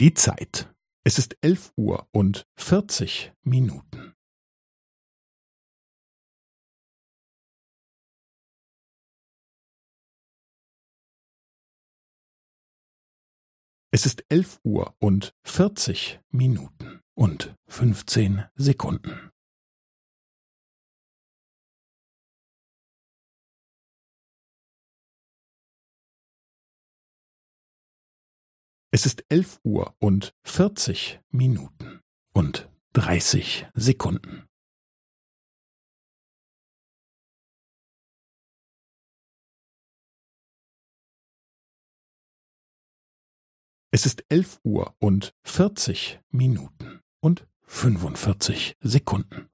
Die Zeit. Es ist elf Uhr und vierzig Minuten. Es ist elf Uhr und vierzig Minuten und fünfzehn Sekunden. Es ist elf Uhr und vierzig Minuten und dreißig Sekunden. Es ist elf Uhr und vierzig Minuten und fünfundvierzig Sekunden.